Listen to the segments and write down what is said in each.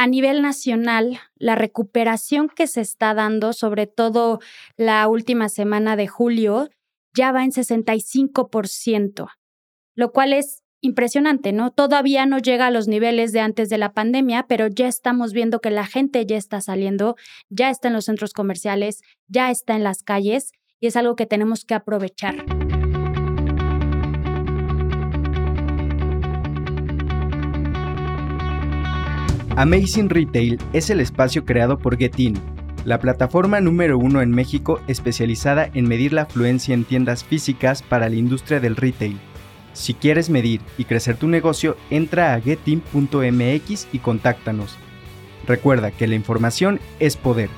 a nivel nacional, la recuperación que se está dando, sobre todo la última semana de julio, ya va en 65%, lo cual es impresionante, ¿no? Todavía no llega a los niveles de antes de la pandemia, pero ya estamos viendo que la gente ya está saliendo, ya está en los centros comerciales, ya está en las calles y es algo que tenemos que aprovechar. Amazing Retail es el espacio creado por Getin, la plataforma número uno en México especializada en medir la afluencia en tiendas físicas para la industria del retail. Si quieres medir y crecer tu negocio, entra a getin.mx y contáctanos. Recuerda que la información es poder.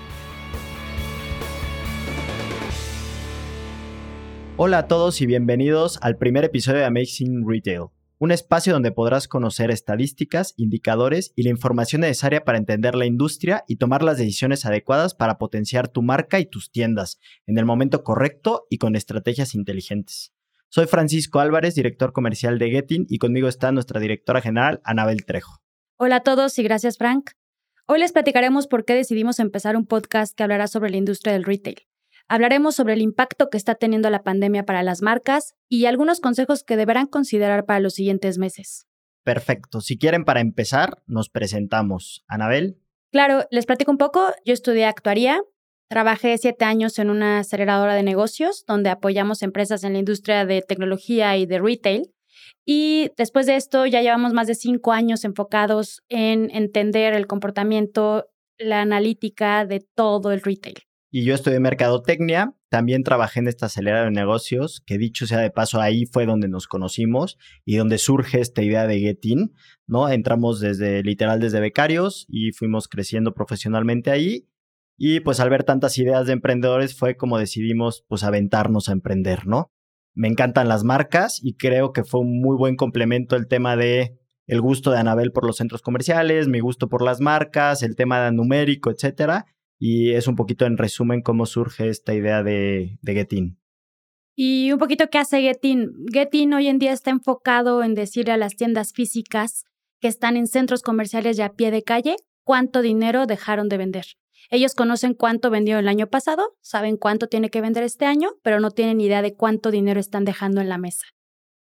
Hola a todos y bienvenidos al primer episodio de Amazing Retail un espacio donde podrás conocer estadísticas, indicadores y la información necesaria para entender la industria y tomar las decisiones adecuadas para potenciar tu marca y tus tiendas en el momento correcto y con estrategias inteligentes. Soy Francisco Álvarez, director comercial de Getting, y conmigo está nuestra directora general, Anabel Trejo. Hola a todos y gracias, Frank. Hoy les platicaremos por qué decidimos empezar un podcast que hablará sobre la industria del retail. Hablaremos sobre el impacto que está teniendo la pandemia para las marcas y algunos consejos que deberán considerar para los siguientes meses. Perfecto. Si quieren, para empezar, nos presentamos. Anabel. Claro, les platico un poco. Yo estudié actuaría. Trabajé siete años en una aceleradora de negocios donde apoyamos empresas en la industria de tecnología y de retail. Y después de esto ya llevamos más de cinco años enfocados en entender el comportamiento, la analítica de todo el retail y yo estudié mercadotecnia. También trabajé en esta acelera de negocios, que dicho sea de paso, ahí fue donde nos conocimos y donde surge esta idea de Getin, ¿no? Entramos desde, literal, desde becarios y fuimos creciendo profesionalmente ahí. Y pues al ver tantas ideas de emprendedores fue como decidimos pues aventarnos a emprender, ¿no? Me encantan las marcas y creo que fue un muy buen complemento el tema de el gusto de Anabel por los centros comerciales, mi gusto por las marcas, el tema numérico, etcétera y es un poquito en resumen cómo surge esta idea de, de Getin. Y un poquito qué hace Getin. Getin hoy en día está enfocado en decirle a las tiendas físicas que están en centros comerciales y a pie de calle cuánto dinero dejaron de vender. Ellos conocen cuánto vendió el año pasado, saben cuánto tiene que vender este año, pero no tienen idea de cuánto dinero están dejando en la mesa.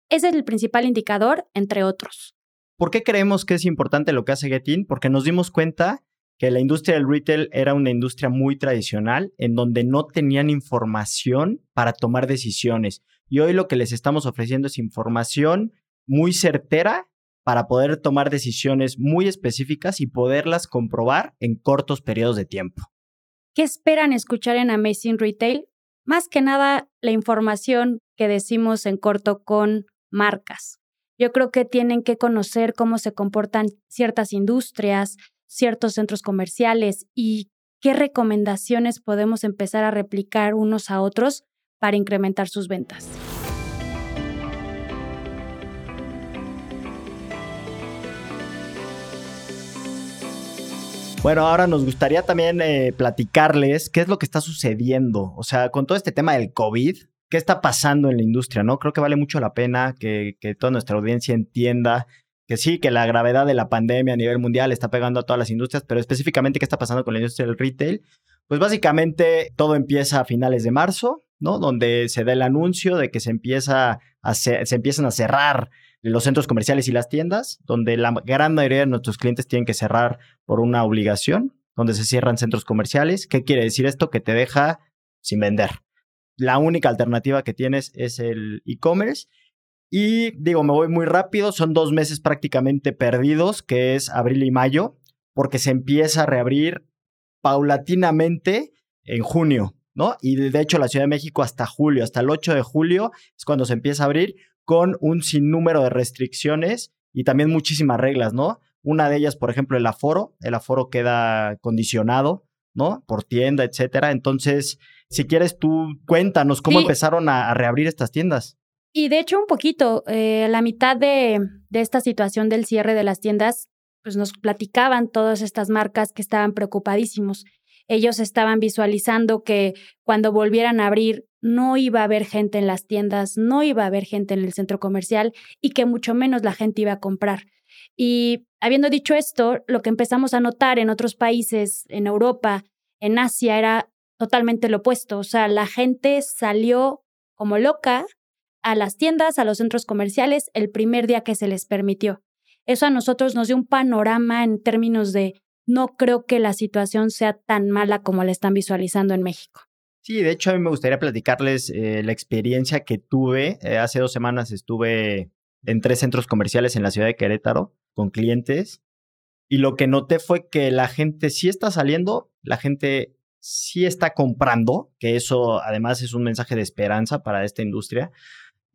Ese es el principal indicador, entre otros. ¿Por qué creemos que es importante lo que hace Getin? Porque nos dimos cuenta que la industria del retail era una industria muy tradicional en donde no tenían información para tomar decisiones. Y hoy lo que les estamos ofreciendo es información muy certera para poder tomar decisiones muy específicas y poderlas comprobar en cortos periodos de tiempo. ¿Qué esperan escuchar en Amazing Retail? Más que nada la información que decimos en corto con marcas. Yo creo que tienen que conocer cómo se comportan ciertas industrias, ciertos centros comerciales y qué recomendaciones podemos empezar a replicar unos a otros para incrementar sus ventas. Bueno, ahora nos gustaría también eh, platicarles qué es lo que está sucediendo. O sea, con todo este tema del COVID, ¿qué está pasando en la industria? ¿No? Creo que vale mucho la pena que, que toda nuestra audiencia entienda que sí, que la gravedad de la pandemia a nivel mundial está pegando a todas las industrias, pero específicamente qué está pasando con la industria del retail. Pues básicamente todo empieza a finales de marzo, ¿no? Donde se da el anuncio de que se, empieza se empiezan a cerrar los centros comerciales y las tiendas, donde la gran mayoría de nuestros clientes tienen que cerrar por una obligación, donde se cierran centros comerciales. ¿Qué quiere decir esto? Que te deja sin vender. La única alternativa que tienes es el e-commerce y digo, me voy muy rápido, son dos meses prácticamente perdidos, que es abril y mayo, porque se empieza a reabrir paulatinamente en junio, ¿no? Y de hecho la Ciudad de México hasta julio, hasta el 8 de julio es cuando se empieza a abrir con un sinnúmero de restricciones y también muchísimas reglas, ¿no? Una de ellas, por ejemplo, el aforo. El aforo queda condicionado, ¿no? Por tienda, etcétera. Entonces, si quieres tú, cuéntanos cómo empezaron a reabrir estas tiendas. Y de hecho, un poquito, eh, la mitad de, de esta situación del cierre de las tiendas, pues nos platicaban todas estas marcas que estaban preocupadísimos. Ellos estaban visualizando que cuando volvieran a abrir no iba a haber gente en las tiendas, no iba a haber gente en el centro comercial y que mucho menos la gente iba a comprar. Y Habiendo dicho esto, lo que empezamos a notar en otros países, en Europa, en Asia, era totalmente lo opuesto. O sea, la gente salió como loca a las tiendas, a los centros comerciales, el primer día que se les permitió. Eso a nosotros nos dio un panorama en términos de no creo que la situación sea tan mala como la están visualizando en México. Sí, de hecho a mí me gustaría platicarles eh, la experiencia que tuve. Eh, hace dos semanas estuve en tres centros comerciales en la ciudad de Querétaro con clientes y lo que noté fue que la gente sí está saliendo, la gente sí está comprando, que eso además es un mensaje de esperanza para esta industria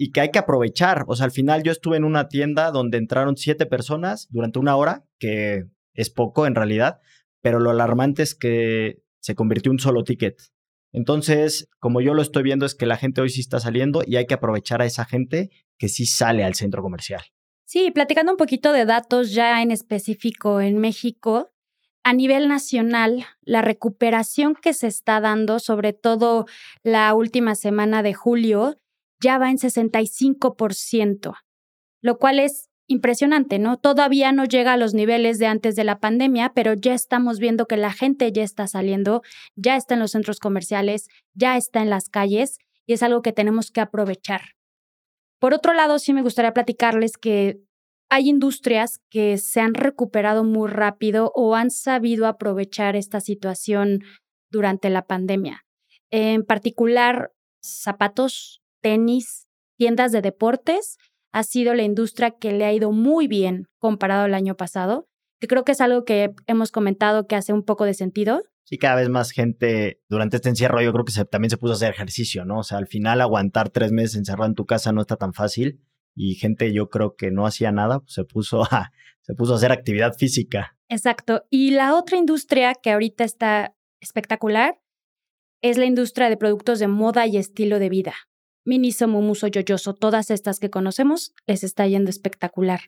y que hay que aprovechar. O sea, al final yo estuve en una tienda donde entraron siete personas durante una hora, que es poco en realidad, pero lo alarmante es que se convirtió en un solo ticket. Entonces, como yo lo estoy viendo, es que la gente hoy sí está saliendo y hay que aprovechar a esa gente que sí sale al centro comercial. Sí, platicando un poquito de datos ya en específico en México, a nivel nacional, la recuperación que se está dando, sobre todo la última semana de julio, ya va en 65%, lo cual es impresionante, ¿no? Todavía no llega a los niveles de antes de la pandemia, pero ya estamos viendo que la gente ya está saliendo, ya está en los centros comerciales, ya está en las calles y es algo que tenemos que aprovechar. Por otro lado, sí me gustaría platicarles que hay industrias que se han recuperado muy rápido o han sabido aprovechar esta situación durante la pandemia. En particular, zapatos, tenis, tiendas de deportes ha sido la industria que le ha ido muy bien comparado al año pasado, que creo que es algo que hemos comentado que hace un poco de sentido. Sí, cada vez más gente durante este encierro yo creo que también se puso a hacer ejercicio, ¿no? O sea, al final aguantar tres meses encerrado en tu casa no está tan fácil y gente yo creo que no hacía nada, pues se puso a, se puso a hacer actividad física. Exacto. Y la otra industria que ahorita está espectacular es la industria de productos de moda y estilo de vida. Miniso, Mumuso, Yoyoso, todas estas que conocemos, les está yendo espectacular.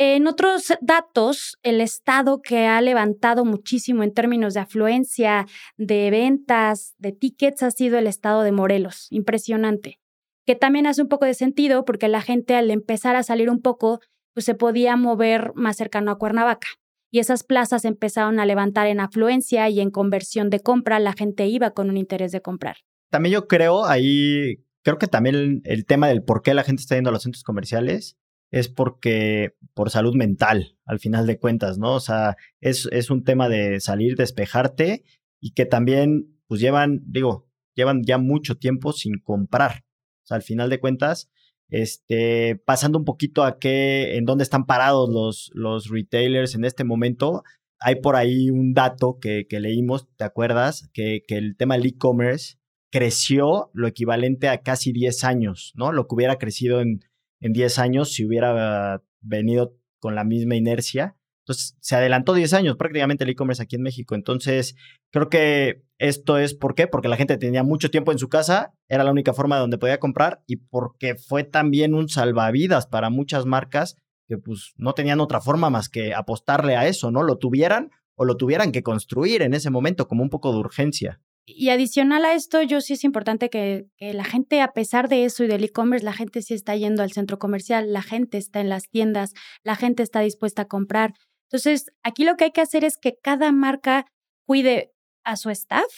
En otros datos, el estado que ha levantado muchísimo en términos de afluencia, de ventas, de tickets, ha sido el estado de Morelos. Impresionante. Que también hace un poco de sentido porque la gente al empezar a salir un poco, pues se podía mover más cercano a Cuernavaca. Y esas plazas empezaron a levantar en afluencia y en conversión de compra, la gente iba con un interés de comprar. También yo creo ahí creo que también el, tema del por qué la gente está yendo a los centros comerciales es porque por salud mental, al final de cuentas, ¿no? O sea, es, es un tema de salir, despejarte y que también, pues llevan, digo, llevan ya mucho tiempo sin comprar. O sea, al final de cuentas, este, pasando un poquito a qué, en dónde están parados los, los retailers en este momento, hay por ahí un dato que, leímos, ¿te acuerdas? Que, que el tema del e-commerce creció lo equivalente a casi 10 años, ¿no? Lo que hubiera crecido en, en 10 años si hubiera venido con la misma inercia. Entonces, se adelantó 10 años prácticamente el e-commerce aquí en México. Entonces, creo que esto es ¿por qué? Porque la gente tenía mucho tiempo en su casa, era la única forma de donde podía comprar y porque fue también un salvavidas para muchas marcas que pues no tenían otra forma más que apostarle a eso, ¿no? Lo tuvieran o lo tuvieran que construir en ese momento como un poco de urgencia. Y adicional a esto, yo sí es importante que, la gente, a pesar de eso y del e-commerce, la gente sí está yendo al centro comercial, la gente está en las tiendas, la gente está dispuesta a comprar. Entonces, aquí lo que hay que hacer es que cada marca cuide a su staff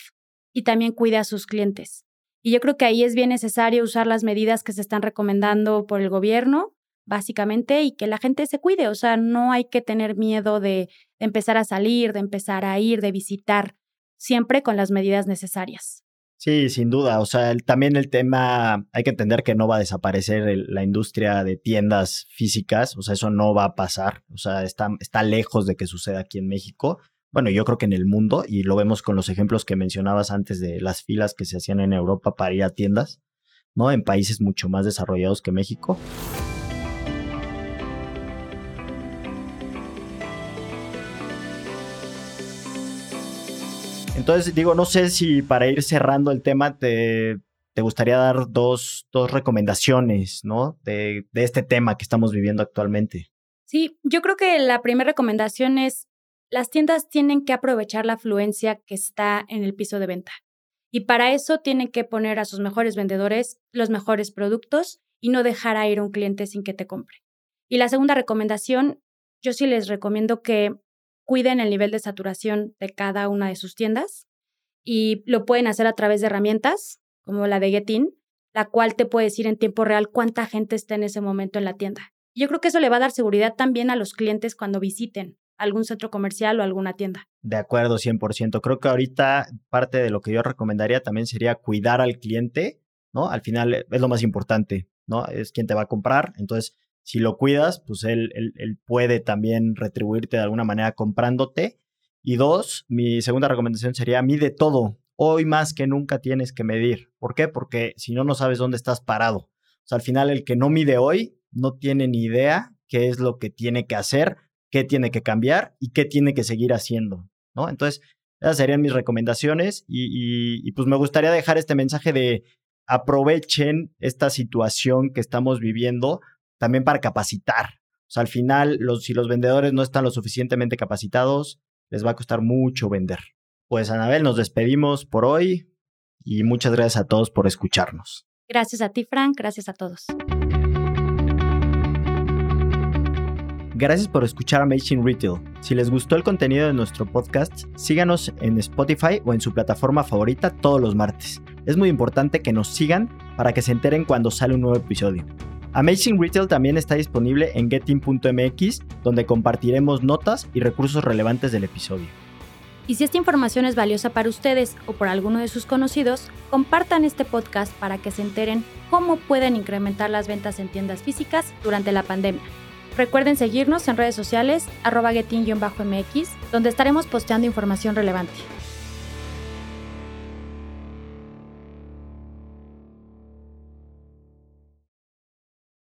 y también cuide a sus clientes. Y yo creo que ahí es bien necesario usar las medidas que se están recomendando por el gobierno, básicamente, y que la gente se cuide. O sea, no hay que tener miedo de empezar a salir, de empezar a ir, de visitar siempre con las medidas necesarias. Sí, sin duda. O sea, también el tema, hay que entender que no va a desaparecer la industria de tiendas físicas, o sea, eso no va a pasar, o sea, está, está lejos de que suceda aquí en México. Bueno, yo creo que en el mundo, y lo vemos con los ejemplos que mencionabas antes de las filas que se hacían en Europa para ir a tiendas, ¿no? En países mucho más desarrollados que México. Entonces, digo, no sé si para ir cerrando el tema te, te gustaría dar dos, dos recomendaciones, ¿no? De, de este tema que estamos viviendo actualmente. Sí, yo creo que la primera recomendación es, las tiendas tienen que aprovechar la afluencia que está en el piso de venta. Y para eso tienen que poner a sus mejores vendedores los mejores productos y no dejar a ir a un cliente sin que te compre. Y la segunda recomendación yo sí les recomiendo que cuiden el nivel de saturación de cada una de sus tiendas y lo pueden hacer a través de herramientas como la de Getin, la cual te puede decir en tiempo real cuánta gente está en ese momento en la tienda. Yo creo que eso le va a dar seguridad también a los clientes cuando visiten algún centro comercial o alguna tienda. De acuerdo, 100%. Creo que ahorita parte de lo que yo recomendaría también sería cuidar al cliente, ¿no? Al final es lo más importante, ¿no? Es quien te va a comprar. Entonces, si lo cuidas, pues él, él, puede también retribuirte de alguna manera comprándote. Y dos, mi segunda recomendación sería mide todo. Hoy más que nunca tienes que medir. ¿Por qué? Porque si no, no sabes dónde estás parado. O sea, al final el que no mide hoy no tiene ni idea qué es lo que tiene que hacer qué tiene que cambiar y qué tiene que seguir haciendo, ¿no? Entonces, esas serían mis recomendaciones y, pues me gustaría dejar este mensaje de aprovechen esta situación que estamos viviendo también para capacitar. O sea, al final, los, si los vendedores no están lo suficientemente capacitados, les va a costar mucho vender. Pues, Anabel, nos despedimos por hoy y muchas gracias a todos por escucharnos. Gracias a ti, Frank. Gracias a todos. Gracias por escuchar Amazing Retail. Si les gustó el contenido de nuestro podcast, síganos en Spotify o en su plataforma favorita todos los martes. Es muy importante que nos sigan para que se enteren cuando sale un nuevo episodio. Amazing Retail también está disponible en getting.mx, donde compartiremos notas y recursos relevantes del episodio. Y si esta información es valiosa para ustedes o por alguno de sus conocidos, compartan este podcast para que se enteren cómo pueden incrementar las ventas en tiendas físicas durante la pandemia. Recuerden seguirnos en redes sociales, arroba mx donde estaremos posteando información relevante.